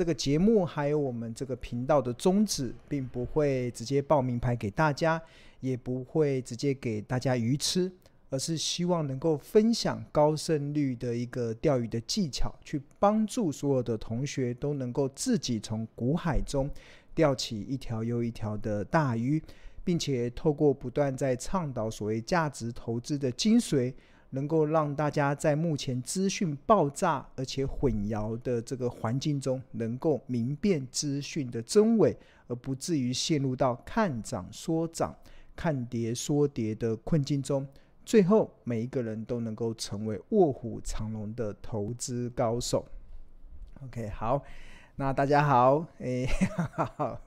这个节目还有我们这个频道的宗旨，并不会直接报名牌给大家，也不会直接给大家鱼吃，而是希望能够分享高胜率的一个钓鱼的技巧，去帮助所有的同学都能够自己从股海中钓起一条又一条的大鱼，并且透过不断在倡导所谓价值投资的精髓。能够让大家在目前资讯爆炸而且混淆的这个环境中，能够明辨资讯的真伪，而不至于陷入到看涨说涨、看跌说跌的困境中。最后，每一个人都能够成为卧虎藏龙的投资高手。OK，好。那大家好，哎，好，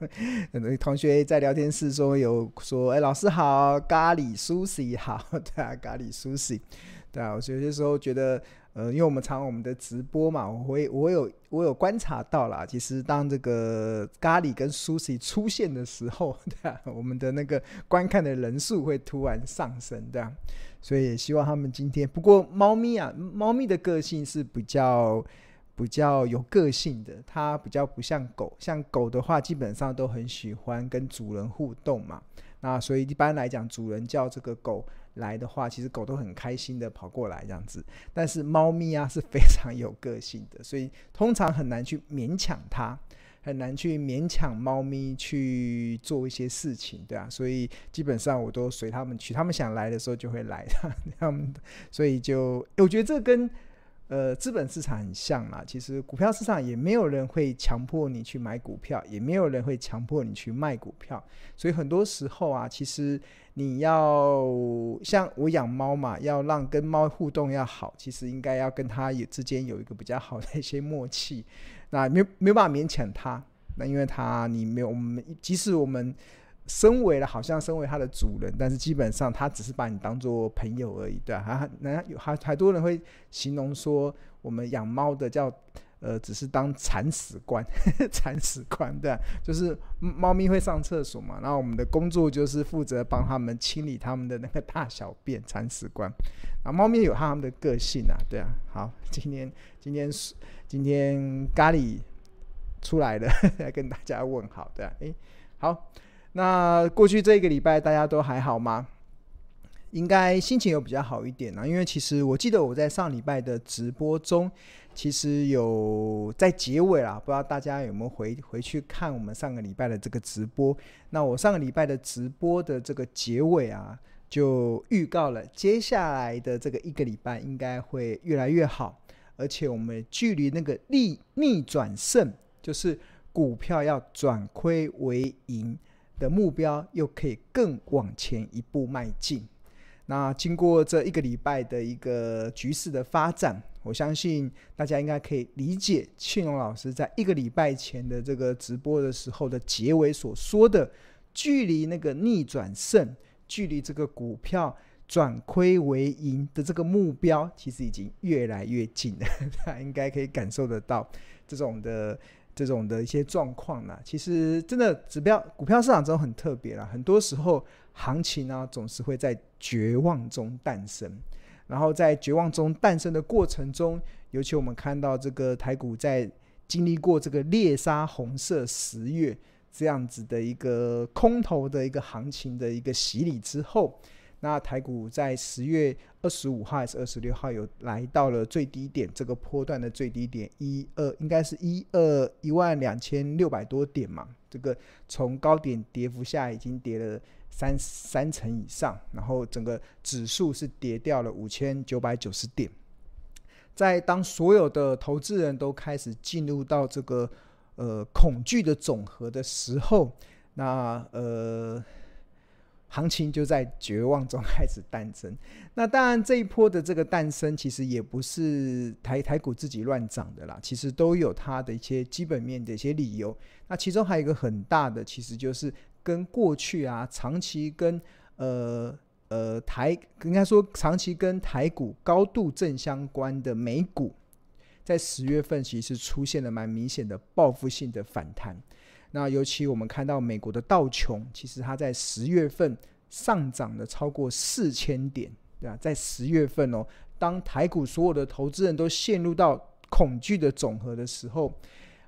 很多同学在聊天室中有说，哎，老师好，咖喱 Sushi 好，对啊，咖喱 Sushi，对啊，我有些时候觉得，呃，因为我们常我们的直播嘛，我会我有我有观察到啦，其实当这个咖喱跟 Sushi 出现的时候，对啊，我们的那个观看的人数会突然上升，对啊，所以也希望他们今天，不过猫咪啊，猫咪的个性是比较。比较有个性的，它比较不像狗。像狗的话，基本上都很喜欢跟主人互动嘛。那所以一般来讲，主人叫这个狗来的话，其实狗都很开心的跑过来这样子。但是猫咪啊是非常有个性的，所以通常很难去勉强它，很难去勉强猫咪去做一些事情，对啊。所以基本上我都随他们去，他们想来的时候就会来。他们所以就我觉得这跟。呃，资本市场很像啦。其实股票市场也没有人会强迫你去买股票，也没有人会强迫你去卖股票。所以很多时候啊，其实你要像我养猫嘛，要让跟猫互动要好，其实应该要跟它也之间有一个比较好的一些默契。那没没有办法勉强它，那因为它你没有我们，即使我们。身为了好像身为它的主人，但是基本上它只是把你当做朋友而已，对吧？还还有还还多人会形容说，我们养猫的叫呃，只是当铲屎官，铲屎官，对啊？就是猫咪会上厕所嘛，然后我们的工作就是负责帮他们清理他们的那个大小便，铲屎官。啊，猫咪有他们的个性啊，对啊。好，今天今天今天咖喱出来了，来 跟大家问好，对啊。诶，好。那过去这一个礼拜大家都还好吗？应该心情有比较好一点呢，因为其实我记得我在上礼拜的直播中，其实有在结尾啦，不知道大家有没有回回去看我们上个礼拜的这个直播？那我上个礼拜的直播的这个结尾啊，就预告了接下来的这个一个礼拜应该会越来越好，而且我们距离那个逆逆转胜，就是股票要转亏为盈。的目标又可以更往前一步迈进。那经过这一个礼拜的一个局势的发展，我相信大家应该可以理解庆荣老师在一个礼拜前的这个直播的时候的结尾所说的，距离那个逆转胜，距离这个股票转亏为盈的这个目标，其实已经越来越近了。大家应该可以感受得到这种的。这种的一些状况呢，其实真的指标股票市场中很特别啦。很多时候行情呢，总是会在绝望中诞生。然后在绝望中诞生的过程中，尤其我们看到这个台股在经历过这个猎杀红色十月这样子的一个空头的一个行情的一个洗礼之后。那台股在十月二十五号还是二十六号有来到了最低点，这个波段的最低点一二，应该是一二一万两千六百多点嘛。这个从高点跌幅下已经跌了三三成以上，然后整个指数是跌掉了五千九百九十点。在当所有的投资人都开始进入到这个呃恐惧的总和的时候，那呃。行情就在绝望中开始诞生。那当然，这一波的这个诞生，其实也不是台台股自己乱涨的啦，其实都有它的一些基本面的一些理由。那其中还有一个很大的，其实就是跟过去啊，长期跟呃呃台应该说长期跟台股高度正相关的美股，在十月份其实出现了蛮明显的报复性的反弹。那尤其我们看到美国的道琼，其实它在十月份上涨了超过四千点，对吧？在十月份哦，当台股所有的投资人都陷入到恐惧的总和的时候，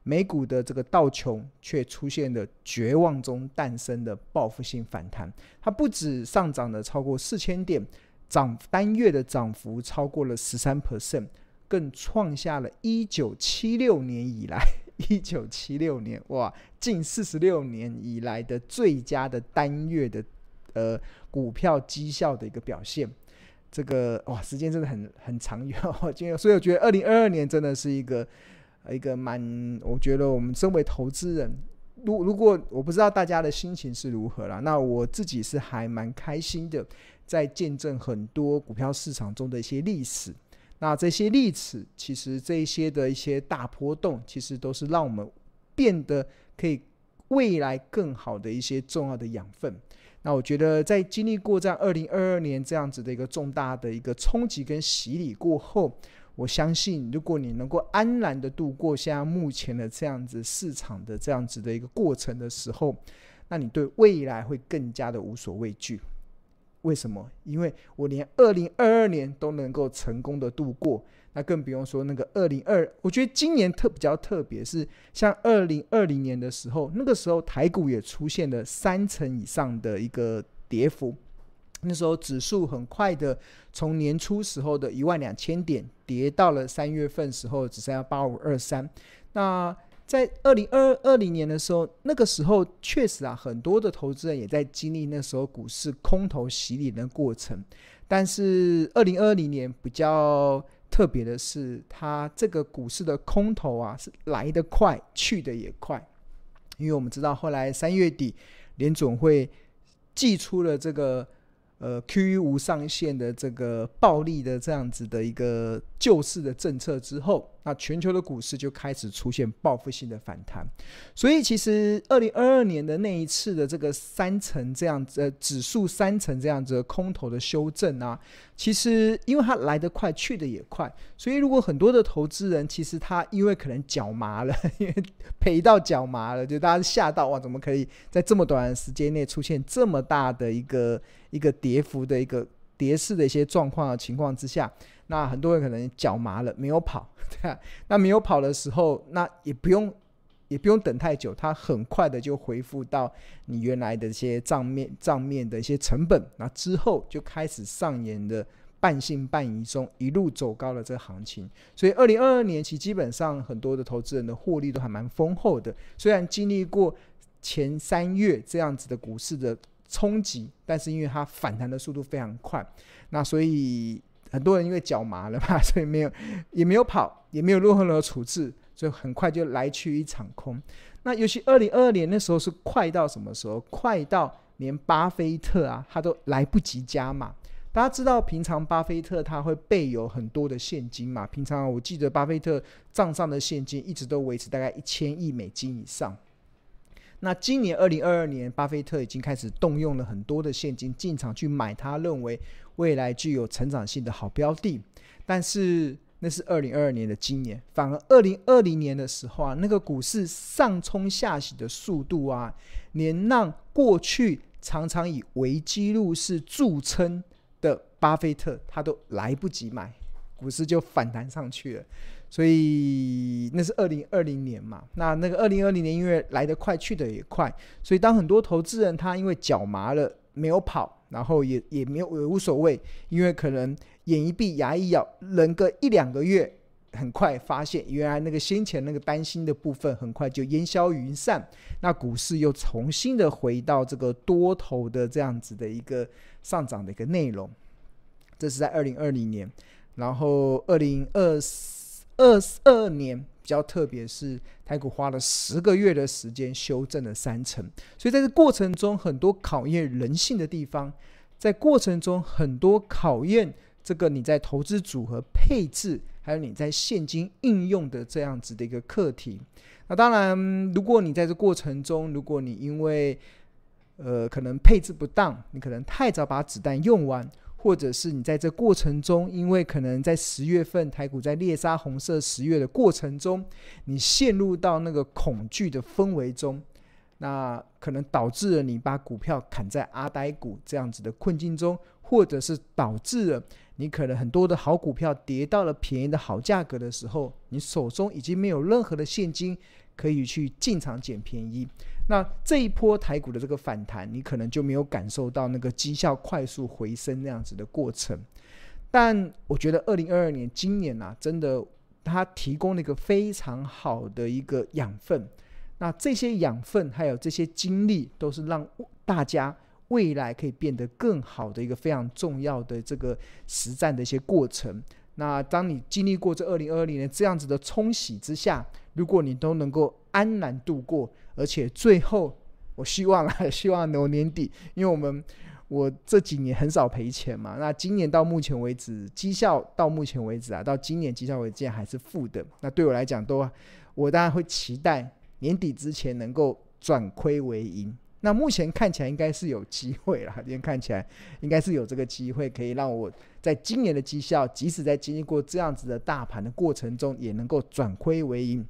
美股的这个道琼却出现了绝望中诞生的报复性反弹，它不止上涨了超过四千点，涨单月的涨幅超过了十三 percent，更创下了一九七六年以来一九七六年哇近四十六年以来的最佳的单月的呃股票绩效的一个表现。这个哇，时间真的很很长远，所以我觉得二零二二年真的是一个一个蛮，我觉得我们身为投资人，如如果我不知道大家的心情是如何啦，那我自己是还蛮开心的，在见证很多股票市场中的一些历史。那这些历史，其实这些的一些大波动，其实都是让我们变得可以未来更好的一些重要的养分。那我觉得，在经历过这样二零二二年这样子的一个重大的一个冲击跟洗礼过后，我相信，如果你能够安然的度过现在目前的这样子市场的这样子的一个过程的时候，那你对未来会更加的无所畏惧。为什么？因为我连二零二二年都能够成功的度过。那更不用说那个二零二，我觉得今年特比较特别，是像二零二零年的时候，那个时候台股也出现了三成以上的一个跌幅，那时候指数很快的从年初时候的一万两千点跌到了三月份时候只剩下八五二三。那在二零二二零年的时候，那个时候确实啊，很多的投资人也在经历那时候股市空头洗礼的过程，但是二零二零年比较。特别的是，它这个股市的空头啊，是来得快，去得也快。因为我们知道，后来三月底联总会寄出了这个。呃，QE 无上限的这个暴力的这样子的一个救市的政策之后，那全球的股市就开始出现报复性的反弹。所以，其实二零二二年的那一次的这个三成这样子，呃，指数三成这样子空头的修正啊，其实因为它来得快，去得也快，所以如果很多的投资人其实他因为可能脚麻了，因为赔到脚麻了，就大家吓到哇，怎么可以在这么短时间内出现这么大的一个。一个跌幅的一个跌势的一些状况的情况之下，那很多人可能脚麻了，没有跑，对啊，那没有跑的时候，那也不用也不用等太久，它很快的就恢复到你原来的一些账面账面的一些成本，那之后就开始上演的半信半疑中一路走高的这个行情。所以，二零二二年其实基本上很多的投资人的获利都还蛮丰厚的，虽然经历过前三月这样子的股市的。冲击，但是因为它反弹的速度非常快，那所以很多人因为脚麻了嘛，所以没有也没有跑，也没有任何的处置，所以很快就来去一场空。那尤其二零二二年那时候是快到什么时候？快到连巴菲特啊，他都来不及加码。大家知道，平常巴菲特他会备有很多的现金嘛？平常我记得巴菲特账上的现金一直都维持大概一千亿美金以上。那今年二零二二年，巴菲特已经开始动用了很多的现金进场去买他认为未来具有成长性的好标的，但是那是二零二二年的今年，反而二零二零年的时候啊，那个股市上冲下洗的速度啊，连让过去常常以危机入市著称的巴菲特他都来不及买，股市就反弹上去了。所以那是二零二零年嘛，那那个二零二零年因为来得快去得也快，所以当很多投资人他因为脚麻了没有跑，然后也也没有也无所谓，因为可能眼一闭牙一咬，忍个一两个月，很快发现原来那个先前那个担心的部分很快就烟消云散，那股市又重新的回到这个多头的这样子的一个上涨的一个内容，这是在二零二零年，然后二零二四。二二年比较特别，是台股花了十个月的时间修正了三成，所以在这过程中很多考验人性的地方，在过程中很多考验这个你在投资组合配置，还有你在现金应用的这样子的一个课题。那当然，如果你在这过程中，如果你因为呃可能配置不当，你可能太早把子弹用完。或者是你在这过程中，因为可能在十月份台股在猎杀红色十月的过程中，你陷入到那个恐惧的氛围中，那可能导致了你把股票砍在阿呆股这样子的困境中，或者是导致了你可能很多的好股票跌到了便宜的好价格的时候，你手中已经没有任何的现金可以去进场捡便宜。那这一波台股的这个反弹，你可能就没有感受到那个绩效快速回升那样子的过程。但我觉得二零二二年今年啊，真的它提供了一个非常好的一个养分。那这些养分还有这些经历，都是让大家未来可以变得更好的一个非常重要的这个实战的一些过程。那当你经历过这二零二零年这样子的冲洗之下，如果你都能够安然度过，而且最后，我希望啊，希望能年底，因为我们我这几年很少赔钱嘛。那今年到目前为止，绩效到目前为止啊，到今年绩效为止还是负的。那对我来讲，都我当然会期待年底之前能够转亏为盈。那目前看起来应该是有机会了，今天看起来应该是有这个机会，可以让我在今年的绩效，即使在经历过这样子的大盘的过程中，也能够转亏为盈。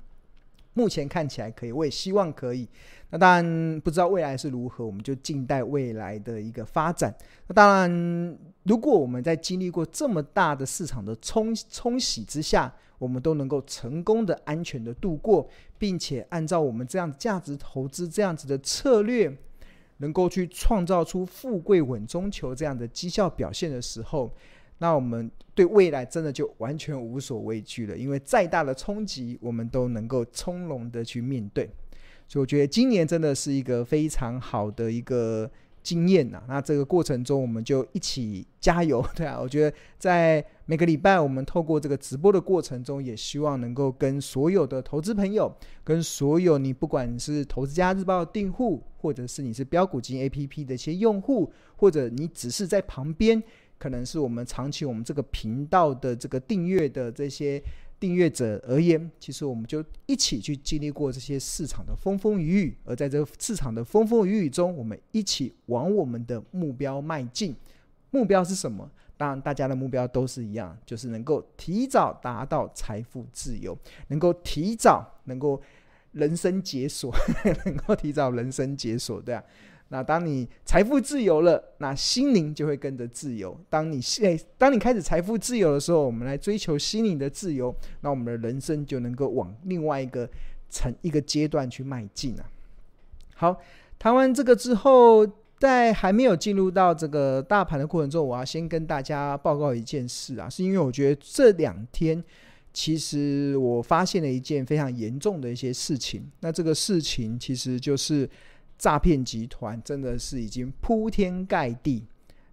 目前看起来可以，我也希望可以。那当然不知道未来是如何，我们就静待未来的一个发展。那当然，如果我们在经历过这么大的市场的冲冲洗之下，我们都能够成功的、安全的度过，并且按照我们这样价值投资这样子的策略，能够去创造出富贵稳中求这样的绩效表现的时候，那我们对未来真的就完全无所畏惧了。因为再大的冲击，我们都能够从容的去面对。所以我觉得今年真的是一个非常好的一个。经验呐、啊，那这个过程中我们就一起加油，对啊，我觉得在每个礼拜我们透过这个直播的过程中，也希望能够跟所有的投资朋友，跟所有你不管是投资家日报订户，或者是你是标股金 APP 的一些用户，或者你只是在旁边，可能是我们长期我们这个频道的这个订阅的这些。订阅者而言，其实我们就一起去经历过这些市场的风风雨雨，而在这个市场的风风雨雨中，我们一起往我们的目标迈进。目标是什么？当然，大家的目标都是一样，就是能够提早达到财富自由，能够提早能够人生解锁，能够提早人生解锁，对啊。那当你财富自由了，那心灵就会跟着自由。当你现当你开始财富自由的时候，我们来追求心灵的自由，那我们的人生就能够往另外一个层一个阶段去迈进啊。好，谈完这个之后，在还没有进入到这个大盘的过程中，我要先跟大家报告一件事啊，是因为我觉得这两天其实我发现了一件非常严重的一些事情。那这个事情其实就是。诈骗集团真的是已经铺天盖地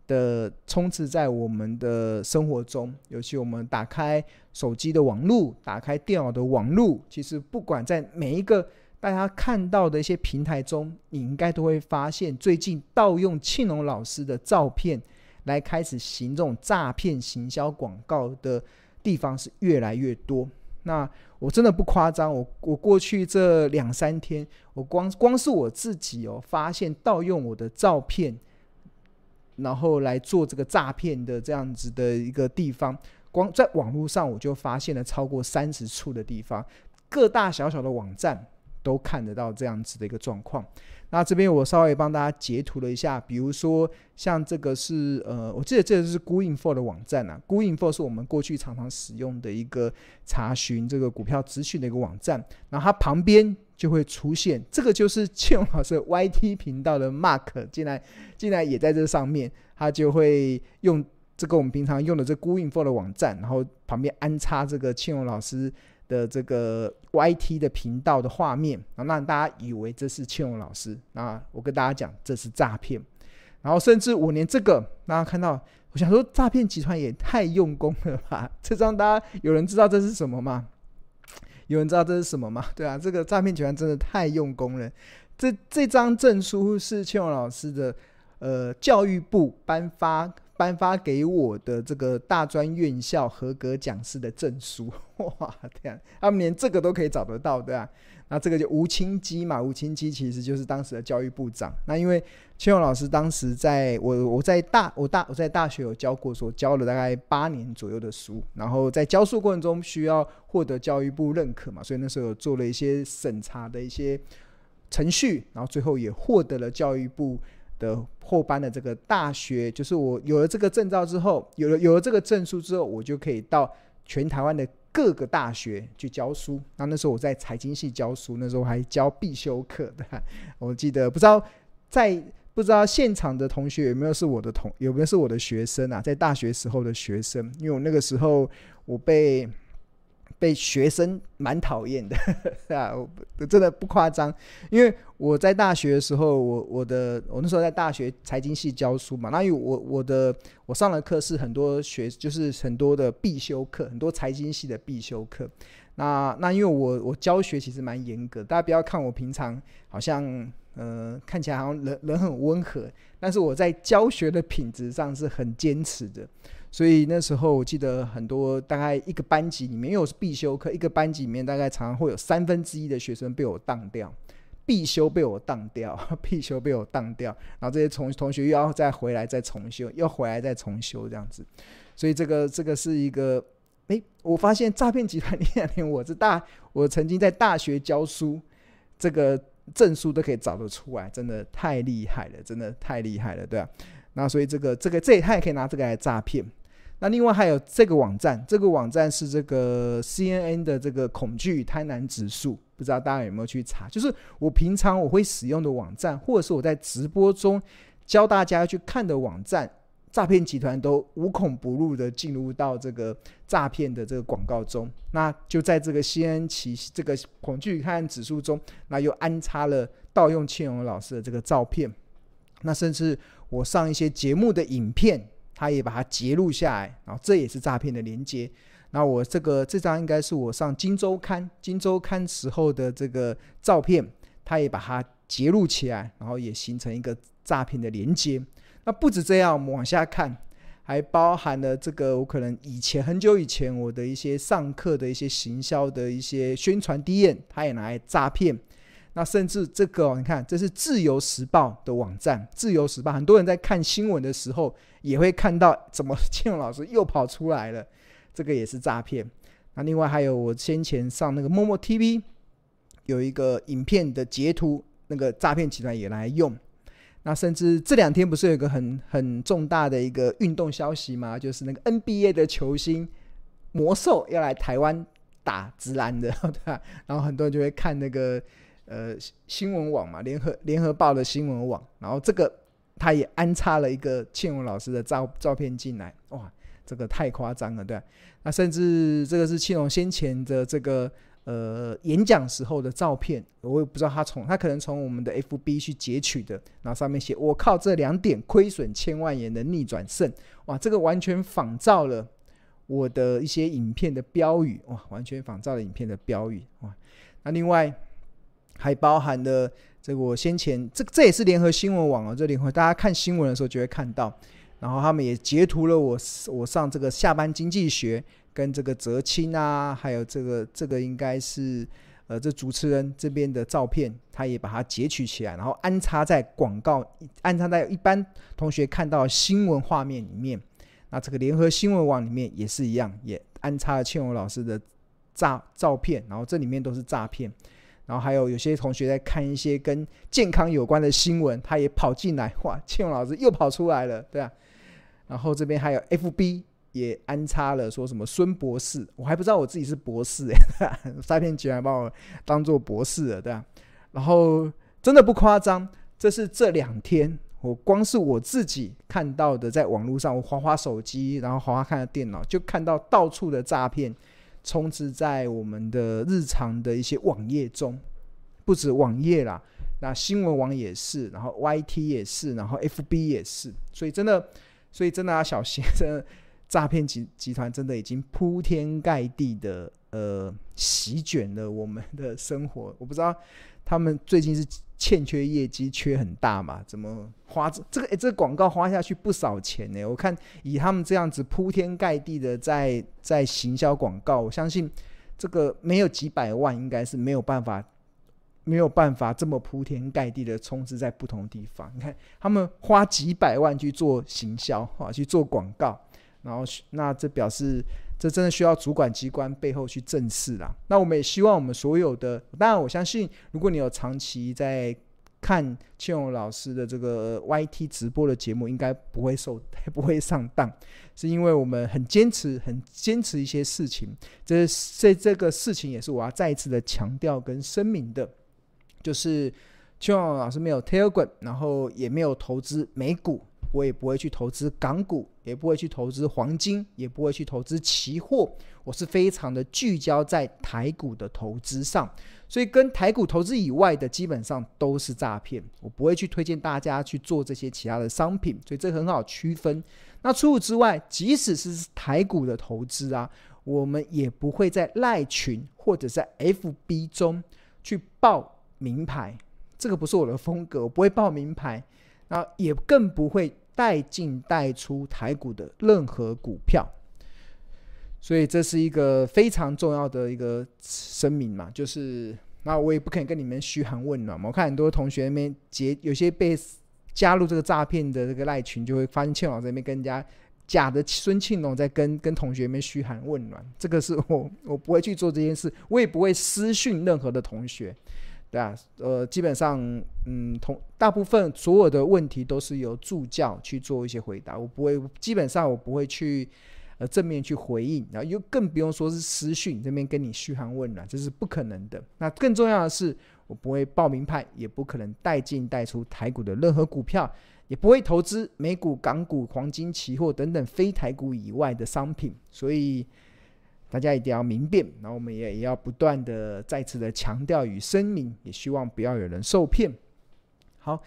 的充斥在我们的生活中，尤其我们打开手机的网络，打开电脑的网络，其实不管在每一个大家看到的一些平台中，你应该都会发现，最近盗用庆隆老师的照片来开始行这种诈骗行销广告的地方是越来越多。那我真的不夸张，我我过去这两三天，我光光是我自己哦，发现盗用我的照片，然后来做这个诈骗的这样子的一个地方，光在网络上我就发现了超过三十处的地方，各大小小的网站都看得到这样子的一个状况。那这边我稍微帮大家截图了一下，比如说像这个是呃，我记得这个是 Gooinfo 的网站啊，Gooinfo 是我们过去常常使用的一个查询这个股票资讯的一个网站，然后它旁边就会出现这个就是庆隆老师 YT 频道的 Mark，进来进来也在这上面，它就会用这个我们平常用的这 Gooinfo 的网站，然后旁边安插这个庆荣老师。的这个 YT 的频道的画面，然后让大家以为这是庆隆老师。那我跟大家讲，这是诈骗。然后甚至我连这个，大家看到，我想说，诈骗集团也太用功了吧？这张大家有人知道这是什么吗？有人知道这是什么吗？对啊，这个诈骗集团真的太用功了。这这张证书是庆隆老师的，呃，教育部颁发。颁发给我的这个大专院校合格讲师的证书，哇天啊，他们连这个都可以找得到，对啊，那这个就吴清基嘛，吴清基其实就是当时的教育部长。那因为庆隆老师当时在我我在大我大我在大学有教过，说教了大概八年左右的书，然后在教书过程中需要获得教育部认可嘛，所以那时候有做了一些审查的一些程序，然后最后也获得了教育部。的后班的这个大学，就是我有了这个证照之后，有了有了这个证书之后，我就可以到全台湾的各个大学去教书。那那时候我在财经系教书，那时候还教必修课的。我记得不知道在不知道现场的同学有没有是我的同有没有是我的学生啊？在大学时候的学生，因为我那个时候我被。被学生蛮讨厌的，啊，我真的不夸张，因为我在大学的时候，我我的我那时候在大学财经系教书嘛，那因为我我的我上的课是很多学，就是很多的必修课，很多财经系的必修课。那那因为我我教学其实蛮严格，大家不要看我平常好像呃看起来好像人人很温和，但是我在教学的品质上是很坚持的。所以那时候我记得很多，大概一个班级里面，因为我是必修课，一个班级里面大概常常会有三分之一的学生被我当掉，必修被我当掉，必修被我当掉，然后这些同同学又要再回来再重修，又回来再重修这样子。所以这个这个是一个，诶，我发现诈骗集团里面连我这大，我曾经在大学教书，这个证书都可以找得出来，真的太厉害了，真的太厉害了，对啊。那所以这个这个这他也可以拿这个来诈骗。那另外还有这个网站，这个网站是这个 CNN 的这个恐惧与贪婪指数，不知道大家有没有去查？就是我平常我会使用的网站，或者是我在直播中教大家去看的网站，诈骗集团都无孔不入的进入到这个诈骗的这个广告中。那就在这个 CNN 其这个恐惧与贪婪指数中，那又安插了盗用庆荣老师的这个照片，那甚至我上一些节目的影片。他也把它截录下来，然后这也是诈骗的连接。那我这个这张应该是我上《金周刊》《金周刊》时候的这个照片，他也把它截录起来，然后也形成一个诈骗的连接。那不止这样，我们往下看，还包含了这个我可能以前很久以前我的一些上课的一些行销的一些宣传 DM，他也拿来诈骗。那甚至这个，你看，这是《自由时报》的网站，《自由时报》很多人在看新闻的时候，也会看到怎么 庆荣老师又跑出来了，这个也是诈骗。那另外还有我先前上那个 Momo TV 有一个影片的截图，那个诈骗集团也来用。那甚至这两天不是有一个很很重大的一个运动消息吗？就是那个 NBA 的球星魔兽要来台湾打直篮的，对吧？然后很多人就会看那个。呃，新闻网嘛，联合联合报的新闻网，然后这个他也安插了一个庆荣老师的照照片进来，哇，这个太夸张了，对。那甚至这个是庆荣先前的这个呃演讲时候的照片，我也不知道他从他可能从我们的 FB 去截取的，然后上面写我靠这两点亏损千万元的逆转胜，哇，这个完全仿照了我的一些影片的标语，哇，完全仿照了影片的标语，哇，那另外。还包含了这个，我先前这这也是联合新闻网哦，这联合大家看新闻的时候就会看到，然后他们也截图了我我上这个下班经济学跟这个泽青啊，还有这个这个应该是呃这主持人这边的照片，他也把它截取起来，然后安插在广告，安插在一般同学看到新闻画面里面。那这个联合新闻网里面也是一样，也安插了庆荣老师的照照片，然后这里面都是诈骗。然后还有有些同学在看一些跟健康有关的新闻，他也跑进来，哇，庆荣老师又跑出来了，对啊。然后这边还有 FB 也安插了，说什么孙博士，我还不知道我自己是博士哎，诈骗集团把我当做博士了，对啊。然后真的不夸张，这是这两天我光是我自己看到的，在网络上我划划手机，然后划划看电脑，就看到到处的诈骗。充斥在我们的日常的一些网页中，不止网页啦，那新闻网也是，然后 YT 也是，然后 FB 也是，所以真的，所以真的要小心，真的诈骗集集团真的已经铺天盖地的呃席卷了我们的生活，我不知道他们最近是。欠缺业绩，缺很大嘛？怎么花这个？诶，这个广告花下去不少钱呢。我看以他们这样子铺天盖地的在在行销广告，我相信这个没有几百万，应该是没有办法没有办法这么铺天盖地的充斥在不同地方。你看他们花几百万去做行销啊，去做广告，然后那这表示。这真的需要主管机关背后去正视啦。那我们也希望我们所有的，当然我相信，如果你有长期在看庆荣老师的这个 YT 直播的节目，应该不会受 不会上当，是因为我们很坚持，很坚持一些事情。这这这个事情也是我要再一次的强调跟声明的，就是庆荣老师没有 Telegram，然后也没有投资美股。我也不会去投资港股，也不会去投资黄金，也不会去投资期货。我是非常的聚焦在台股的投资上，所以跟台股投资以外的基本上都是诈骗。我不会去推荐大家去做这些其他的商品，所以这很好区分。那除此之外，即使是台股的投资啊，我们也不会在赖群或者在 FB 中去报名牌，这个不是我的风格，我不会报名牌，那也更不会。带进带出台股的任何股票，所以这是一个非常重要的一个声明嘛，就是那我也不可能跟你们嘘寒问暖嘛。我看很多同学那边结，有些被加入这个诈骗的这个赖群，就会发现庆老在那边跟人家假的孙庆龙在跟跟同学们嘘寒问暖，这个是我我不会去做这件事，我也不会私讯任何的同学。对啊，呃，基本上，嗯，同大部分所有的问题都是由助教去做一些回答，我不会，基本上我不会去，呃，正面去回应，然后又更不用说是私讯这边跟你嘘寒问暖，这是不可能的。那更重要的是，我不会报名牌，也不可能带进带出台股的任何股票，也不会投资美股、港股、黄金、期货等等非台股以外的商品，所以。大家一定要明辨，然后我们也也要不断的再次的强调与声明，也希望不要有人受骗。好，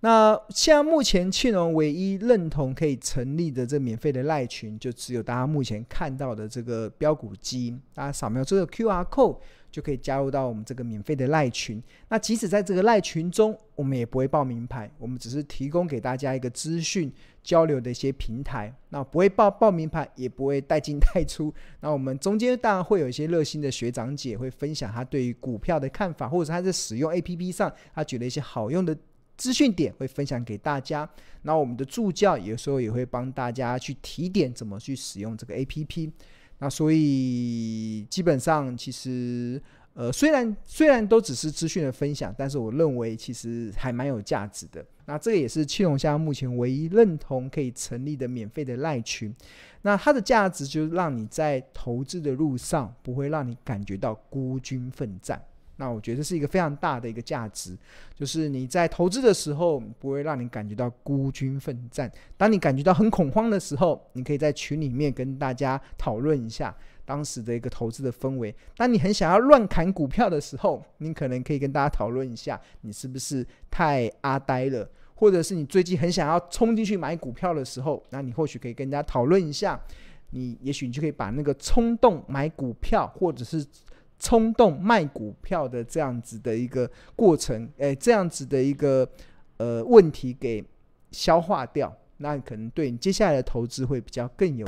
那现在目前庆荣唯一认同可以成立的这免费的赖群，就只有大家目前看到的这个标股基因，大家扫描这个 QR code。就可以加入到我们这个免费的赖群。那即使在这个赖群中，我们也不会报名牌，我们只是提供给大家一个资讯交流的一些平台。那不会报报名牌，也不会带进带出。那我们中间当然会有一些热心的学长姐会分享他对于股票的看法，或者他在使用 APP 上他觉得一些好用的资讯点会分享给大家。那我们的助教有时候也会帮大家去提点怎么去使用这个 APP。那所以基本上其实呃虽然虽然都只是资讯的分享，但是我认为其实还蛮有价值的。那这个也是七龙虾目前唯一认同可以成立的免费的赖群。那它的价值就是让你在投资的路上不会让你感觉到孤军奋战。那我觉得是一个非常大的一个价值，就是你在投资的时候不会让你感觉到孤军奋战。当你感觉到很恐慌的时候，你可以在群里面跟大家讨论一下当时的一个投资的氛围。当你很想要乱砍股票的时候，你可能可以跟大家讨论一下，你是不是太阿呆了？或者是你最近很想要冲进去买股票的时候，那你或许可以跟大家讨论一下，你也许你就可以把那个冲动买股票或者是。冲动卖股票的这样子的一个过程，诶，这样子的一个呃问题给消化掉，那可能对你接下来的投资会比较更有